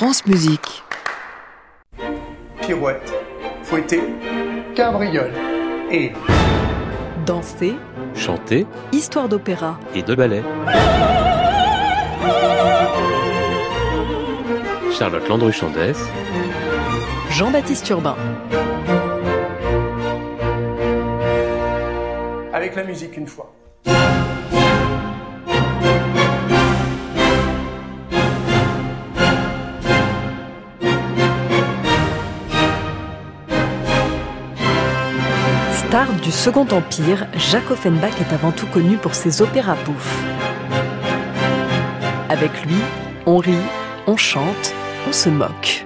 France Musique. Pirouette, fouetter, cabriole et Danser, chanter histoire d'opéra, et de ballet. Charlotte Landru-Chandès, Jean-Baptiste Urbain. avec la musique une fois. Star du Second Empire, Jacques Offenbach est avant tout connu pour ses opéras bouffes. Avec lui, on rit, on chante, on se moque.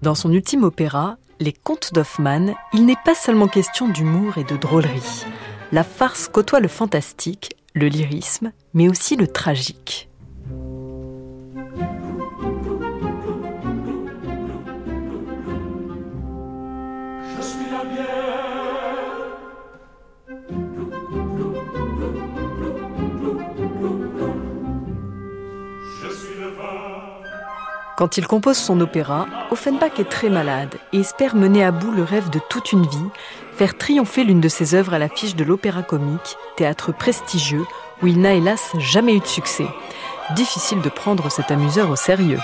Dans son ultime opéra, Les Contes d'Hoffmann, il n'est pas seulement question d'humour et de drôlerie. La farce côtoie le fantastique, le lyrisme, mais aussi le tragique. Quand il compose son opéra, Offenbach est très malade et espère mener à bout le rêve de toute une vie, faire triompher l'une de ses œuvres à l'affiche de l'Opéra Comique, théâtre prestigieux où il n'a hélas jamais eu de succès. Difficile de prendre cet amuseur au sérieux.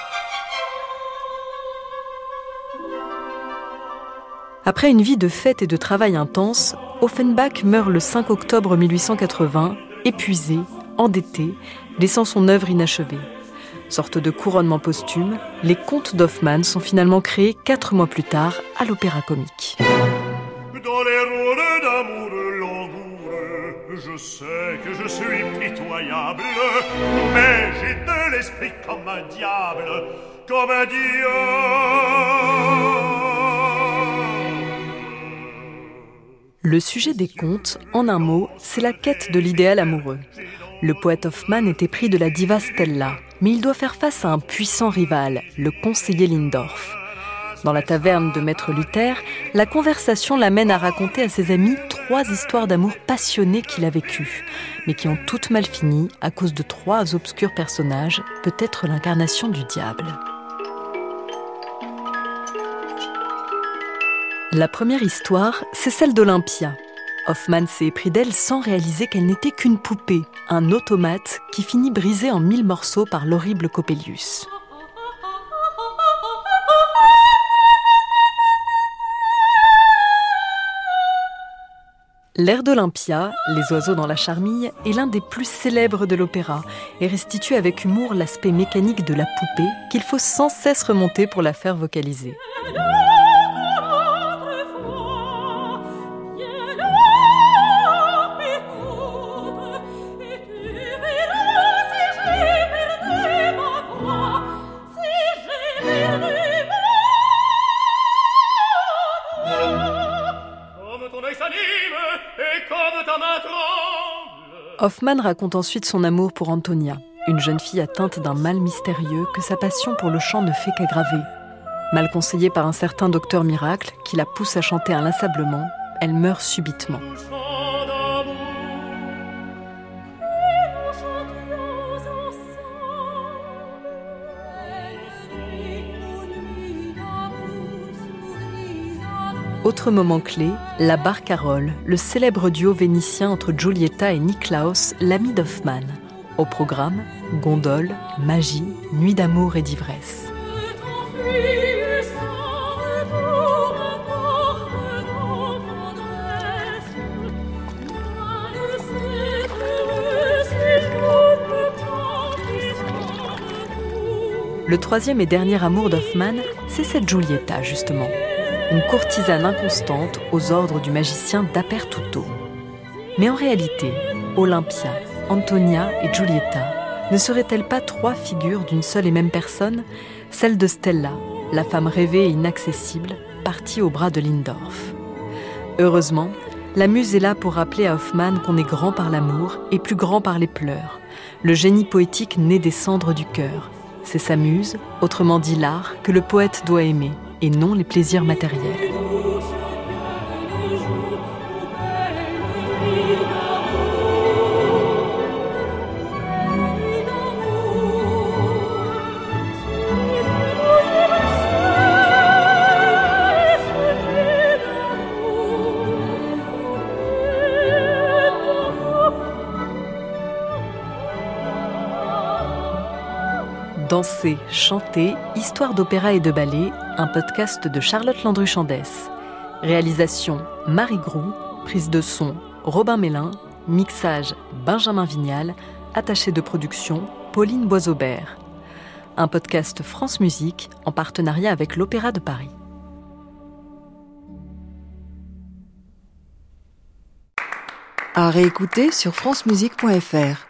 Après une vie de fête et de travail intense, Offenbach meurt le 5 octobre 1880, épuisé, endetté, laissant son œuvre inachevée. Sorte de couronnement posthume, les contes d'Hoffmann sont finalement créés quatre mois plus tard à l'Opéra Comique. Mais j'ai de l'esprit comme un diable, comme un. Le sujet des contes, en un mot, c'est la quête de l'idéal amoureux. Le poète Hoffmann était pris de la diva Stella, mais il doit faire face à un puissant rival, le conseiller Lindorf. Dans la taverne de Maître Luther, la conversation l'amène à raconter à ses amis trois histoires d'amour passionnées qu'il a vécues, mais qui ont toutes mal fini à cause de trois obscurs personnages, peut-être l'incarnation du diable. La première histoire, c'est celle d'Olympia. Hoffmann s'est épris d'elle sans réaliser qu'elle n'était qu'une poupée, un automate qui finit brisé en mille morceaux par l'horrible Coppelius. L'air d'Olympia, Les oiseaux dans la charmille, est l'un des plus célèbres de l'opéra et restitue avec humour l'aspect mécanique de la poupée qu'il faut sans cesse remonter pour la faire vocaliser. Hoffmann raconte ensuite son amour pour Antonia, une jeune fille atteinte d'un mal mystérieux que sa passion pour le chant ne fait qu'aggraver. Mal conseillée par un certain docteur miracle qui la pousse à chanter inlassablement, elle meurt subitement. Autre moment clé, la Barcarolle, le célèbre duo vénitien entre Giulietta et Niklaus, l'ami d'Hoffmann. Au programme, gondole, magie, nuit d'amour et d'ivresse. Le troisième et dernier amour d'Hoffmann, c'est cette Giulietta, justement. Une courtisane inconstante aux ordres du magicien Dappertutto. Mais en réalité, Olympia, Antonia et Giulietta ne seraient-elles pas trois figures d'une seule et même personne, celle de Stella, la femme rêvée et inaccessible, partie au bras de Lindorf? Heureusement, la muse est là pour rappeler à Hoffmann qu'on est grand par l'amour et plus grand par les pleurs, le génie poétique né des cendres du cœur. C'est sa muse, autrement dit l'art, que le poète doit aimer, et non les plaisirs matériels. Danser, chanter, histoire d'opéra et de ballet, un podcast de Charlotte Landru-Chandès. Réalisation Marie Groux, prise de son Robin Mélin, mixage Benjamin Vignal, attaché de production Pauline Boisaubert. Un podcast France Musique en partenariat avec l'Opéra de Paris. À réécouter sur francemusique.fr.